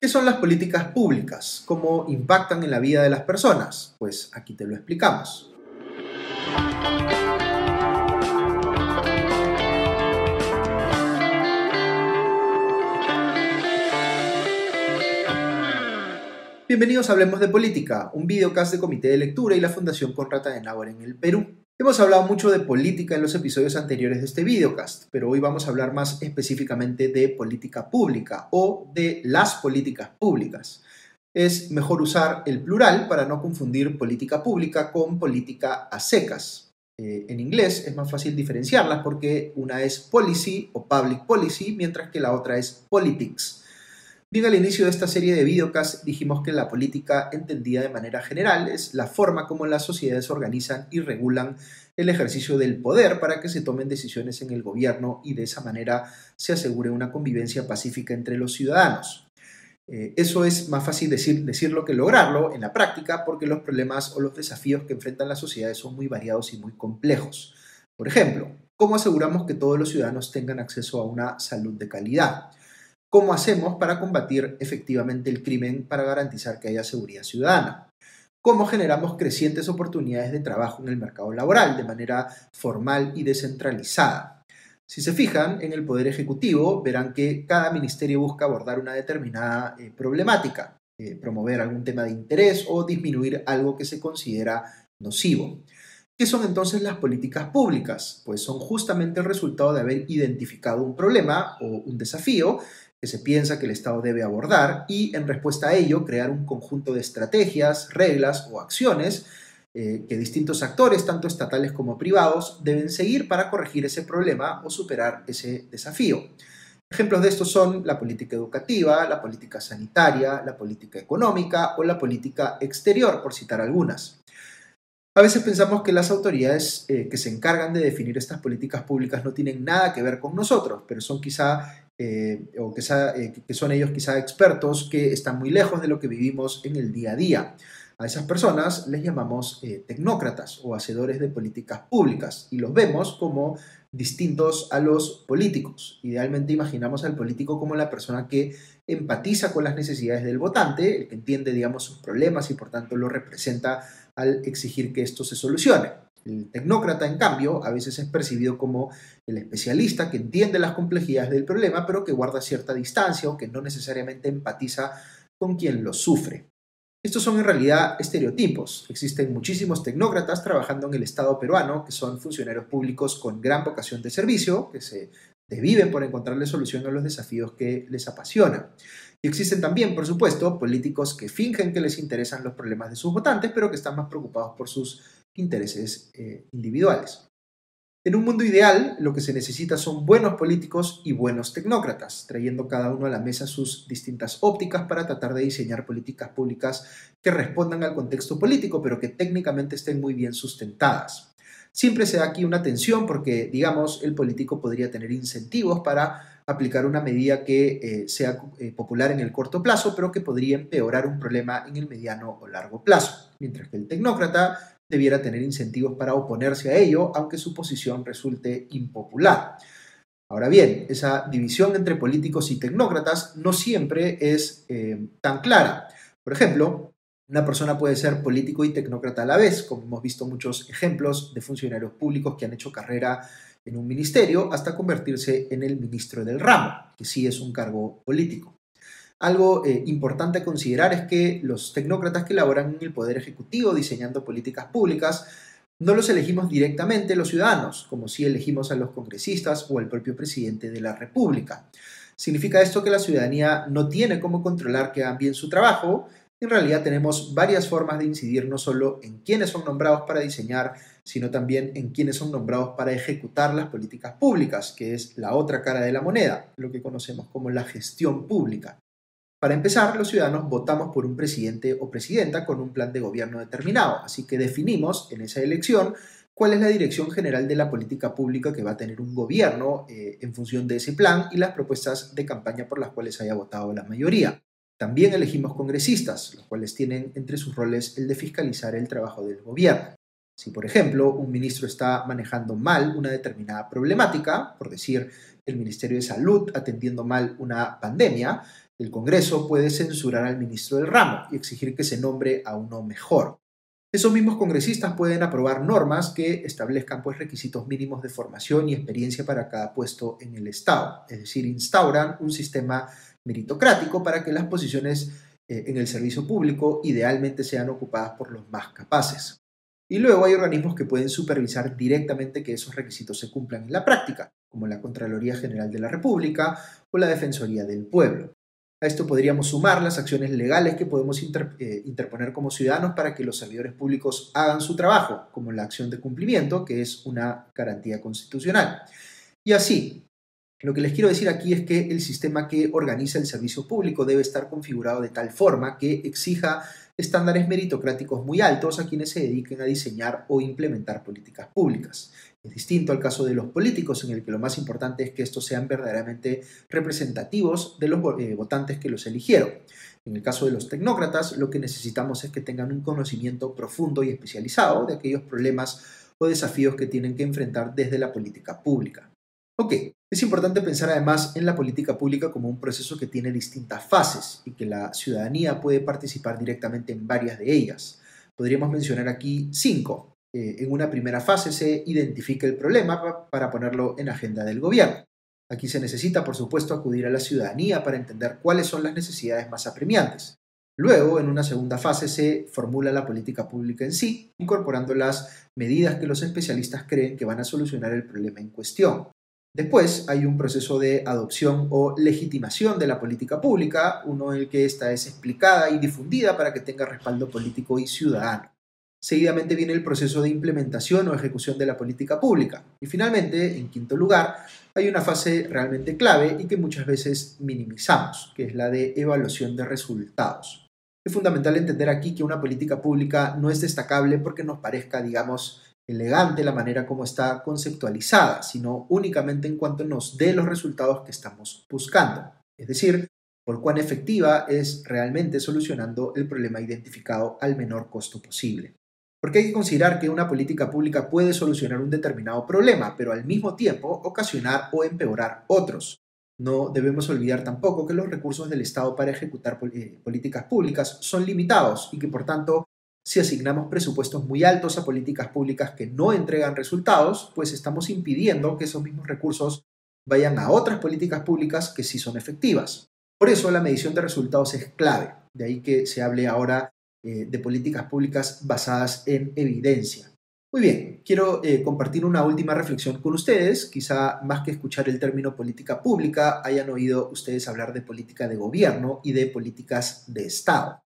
¿Qué son las políticas públicas? ¿Cómo impactan en la vida de las personas? Pues aquí te lo explicamos. Bienvenidos a Hablemos de Política, un videocast de Comité de Lectura y la Fundación Conrad Adenauer en el Perú. Hemos hablado mucho de política en los episodios anteriores de este videocast, pero hoy vamos a hablar más específicamente de política pública o de las políticas públicas. Es mejor usar el plural para no confundir política pública con política a secas. Eh, en inglés es más fácil diferenciarlas porque una es policy o public policy, mientras que la otra es politics. Bien al inicio de esta serie de videocasts dijimos que la política entendida de manera general es la forma como las sociedades organizan y regulan el ejercicio del poder para que se tomen decisiones en el gobierno y de esa manera se asegure una convivencia pacífica entre los ciudadanos. Eh, eso es más fácil decir, decirlo que lograrlo en la práctica porque los problemas o los desafíos que enfrentan las sociedades son muy variados y muy complejos. Por ejemplo, ¿cómo aseguramos que todos los ciudadanos tengan acceso a una salud de calidad? ¿Cómo hacemos para combatir efectivamente el crimen para garantizar que haya seguridad ciudadana? ¿Cómo generamos crecientes oportunidades de trabajo en el mercado laboral de manera formal y descentralizada? Si se fijan en el Poder Ejecutivo, verán que cada ministerio busca abordar una determinada eh, problemática, eh, promover algún tema de interés o disminuir algo que se considera nocivo. ¿Qué son entonces las políticas públicas? Pues son justamente el resultado de haber identificado un problema o un desafío que se piensa que el Estado debe abordar y en respuesta a ello crear un conjunto de estrategias, reglas o acciones eh, que distintos actores, tanto estatales como privados, deben seguir para corregir ese problema o superar ese desafío. Ejemplos de esto son la política educativa, la política sanitaria, la política económica o la política exterior, por citar algunas. A veces pensamos que las autoridades eh, que se encargan de definir estas políticas públicas no tienen nada que ver con nosotros, pero son quizá eh, o eh, que, son ellos quizá expertos que están muy lejos de lo que vivimos en el día a día. A esas personas les llamamos tecnócratas o hacedores de políticas públicas y los vemos como distintos a los políticos. Idealmente imaginamos al político como la persona que empatiza con las necesidades del votante, el que entiende, digamos, sus problemas y por tanto lo representa al exigir que esto se solucione. El tecnócrata, en cambio, a veces es percibido como el especialista que entiende las complejidades del problema, pero que guarda cierta distancia o que no necesariamente empatiza con quien lo sufre. Estos son en realidad estereotipos. Existen muchísimos tecnócratas trabajando en el Estado peruano, que son funcionarios públicos con gran vocación de servicio, que se viven por encontrarle solución a los desafíos que les apasionan. Y existen también, por supuesto, políticos que fingen que les interesan los problemas de sus votantes, pero que están más preocupados por sus intereses eh, individuales. En un mundo ideal, lo que se necesita son buenos políticos y buenos tecnócratas, trayendo cada uno a la mesa sus distintas ópticas para tratar de diseñar políticas públicas que respondan al contexto político, pero que técnicamente estén muy bien sustentadas. Siempre se da aquí una tensión porque, digamos, el político podría tener incentivos para aplicar una medida que eh, sea eh, popular en el corto plazo, pero que podría empeorar un problema en el mediano o largo plazo, mientras que el tecnócrata debiera tener incentivos para oponerse a ello, aunque su posición resulte impopular. Ahora bien, esa división entre políticos y tecnócratas no siempre es eh, tan clara. Por ejemplo, una persona puede ser político y tecnócrata a la vez, como hemos visto muchos ejemplos de funcionarios públicos que han hecho carrera en un ministerio hasta convertirse en el ministro del ramo, que sí es un cargo político. Algo eh, importante a considerar es que los tecnócratas que laboran en el Poder Ejecutivo diseñando políticas públicas no los elegimos directamente los ciudadanos, como si elegimos a los congresistas o al propio presidente de la República. ¿Significa esto que la ciudadanía no tiene cómo controlar que hagan bien su trabajo? En realidad tenemos varias formas de incidir no solo en quiénes son nombrados para diseñar, sino también en quiénes son nombrados para ejecutar las políticas públicas, que es la otra cara de la moneda, lo que conocemos como la gestión pública. Para empezar, los ciudadanos votamos por un presidente o presidenta con un plan de gobierno determinado, así que definimos en esa elección cuál es la dirección general de la política pública que va a tener un gobierno eh, en función de ese plan y las propuestas de campaña por las cuales haya votado la mayoría. También elegimos congresistas, los cuales tienen entre sus roles el de fiscalizar el trabajo del gobierno. Si, por ejemplo, un ministro está manejando mal una determinada problemática, por decir, el Ministerio de Salud atendiendo mal una pandemia, El Congreso puede censurar al ministro del ramo y exigir que se nombre a uno mejor. Esos mismos congresistas pueden aprobar normas que establezcan pues, requisitos mínimos de formación y experiencia para cada puesto en el Estado, es decir, instauran un sistema meritocrático para que las posiciones eh, en el servicio público idealmente sean ocupadas por los más capaces. Y luego hay organismos que pueden supervisar directamente que esos requisitos se cumplan en la práctica, como la Contraloría General de la República o la Defensoría del Pueblo. A esto podríamos sumar las acciones legales que podemos eh, interponer como ciudadanos para que los servidores públicos hagan su trabajo, como la acción de cumplimiento, que es una garantía constitucional. Y así, lo que les quiero decir aquí es que el sistema que organiza el servicio público debe estar configurado de tal forma que exija estándares meritocráticos muy altos a quienes se dediquen a diseñar o implementar políticas públicas. Es distinto al caso de los políticos, en el que lo más importante es que estos sean verdaderamente representativos de los eh, votantes que los eligieron. En el caso de los tecnócratas, lo que necesitamos es que tengan un conocimiento profundo y especializado de aquellos problemas o desafíos que tienen que enfrentar desde la política pública. Ok, es importante pensar además en la política pública como un proceso que tiene distintas fases y que la ciudadanía puede participar directamente en varias de ellas. Podríamos mencionar aquí cinco. Eh, en una primera fase se identifica el problema para ponerlo en agenda del gobierno. Aquí se necesita, por supuesto, acudir a la ciudadanía para entender cuáles son las necesidades más apremiantes. Luego, en una segunda fase, se formula la política pública en sí, incorporando las medidas que los especialistas creen que van a solucionar el problema en cuestión. Después hay un proceso de adopción o legitimación de la política pública, uno en el que esta es explicada y difundida para que tenga respaldo político y ciudadano. Seguidamente viene el proceso de implementación o ejecución de la política pública. Y finalmente, en quinto lugar, hay una fase realmente clave y que muchas veces minimizamos, que es la de evaluación de resultados. Es fundamental entender aquí que una política pública no es destacable porque nos parezca, digamos, elegante la manera como está conceptualizada, sino únicamente en cuanto nos dé los resultados que estamos buscando. Es decir, por cuán efectiva es realmente solucionando el problema identificado al menor costo posible. Porque hay que considerar que una política pública puede solucionar un determinado problema, pero al mismo tiempo ocasionar o empeorar otros. No debemos olvidar tampoco que los recursos del Estado para ejecutar eh, políticas públicas son limitados y que por tanto si asignamos presupuestos muy altos a políticas públicas que no entregan resultados, pues estamos impidiendo que esos mismos recursos vayan a otras políticas públicas que sí son efectivas. Por eso la medición de resultados es clave, de ahí que se hable ahora eh, de políticas públicas basadas en evidencia. Muy bien, quiero eh, compartir una última reflexión con ustedes. Quizá más que escuchar el término política pública, hayan oído ustedes hablar de política de gobierno y de políticas de Estado.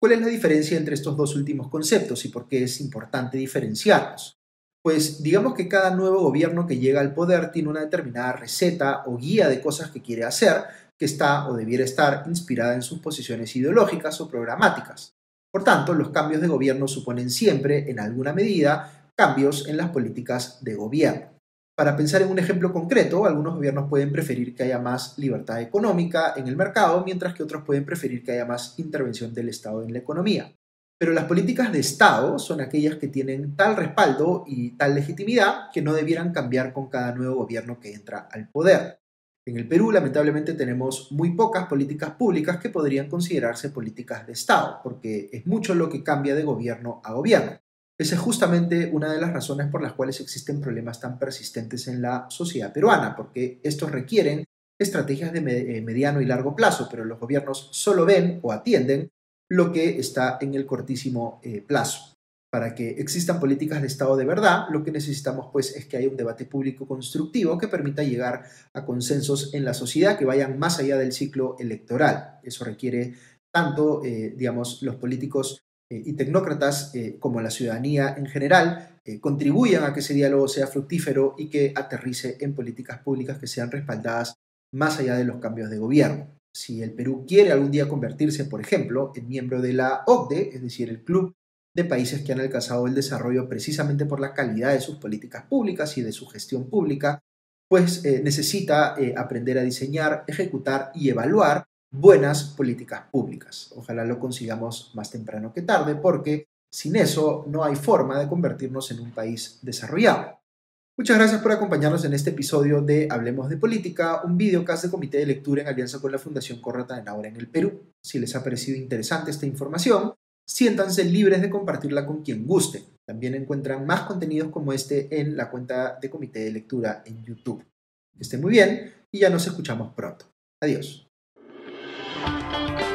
¿Cuál es la diferencia entre estos dos últimos conceptos y por qué es importante diferenciarlos? Pues digamos que cada nuevo gobierno que llega al poder tiene una determinada receta o guía de cosas que quiere hacer que está o debiera estar inspirada en sus posiciones ideológicas o programáticas. Por tanto, los cambios de gobierno suponen siempre, en alguna medida, cambios en las políticas de gobierno. Para pensar en un ejemplo concreto, algunos gobiernos pueden preferir que haya más libertad económica en el mercado, mientras que otros pueden preferir que haya más intervención del Estado en la economía. Pero las políticas de Estado son aquellas que tienen tal respaldo y tal legitimidad que no debieran cambiar con cada nuevo gobierno que entra al poder. En el Perú, lamentablemente, tenemos muy pocas políticas públicas que podrían considerarse políticas de Estado, porque es mucho lo que cambia de gobierno a gobierno. Esa es justamente una de las razones por las cuales existen problemas tan persistentes en la sociedad peruana, porque estos requieren estrategias de eh, mediano y largo plazo, pero los gobiernos solo ven o atienden lo que está en el cortísimo eh, plazo. Para que existan políticas de Estado de verdad, lo que necesitamos pues es que haya un debate público constructivo que permita llegar a consensos en la sociedad que vayan más allá del ciclo electoral. Eso requiere tanto, eh, digamos, los políticos y tecnócratas eh, como la ciudadanía en general eh, contribuyan a que ese diálogo sea fructífero y que aterrice en políticas públicas que sean respaldadas más allá de los cambios de gobierno. Si el Perú quiere algún día convertirse, por ejemplo, en miembro de la OCDE, es decir, el club de países que han alcanzado el desarrollo precisamente por la calidad de sus políticas públicas y de su gestión pública, pues necesita aprender a diseñar, ejecutar y evaluar buenas políticas públicas. Ojalá lo consigamos más temprano que tarde, porque sin eso no hay forma de convertirnos en un país desarrollado. Muchas gracias por acompañarnos en este episodio de Hablemos de Política, un videocast de comité de lectura en alianza con la Fundación Corrata de Naura en el Perú. Si les ha parecido interesante esta información, siéntanse libres de compartirla con quien guste. También encuentran más contenidos como este en la cuenta de comité de lectura en YouTube. Que estén muy bien y ya nos escuchamos pronto. Adiós. Thank you.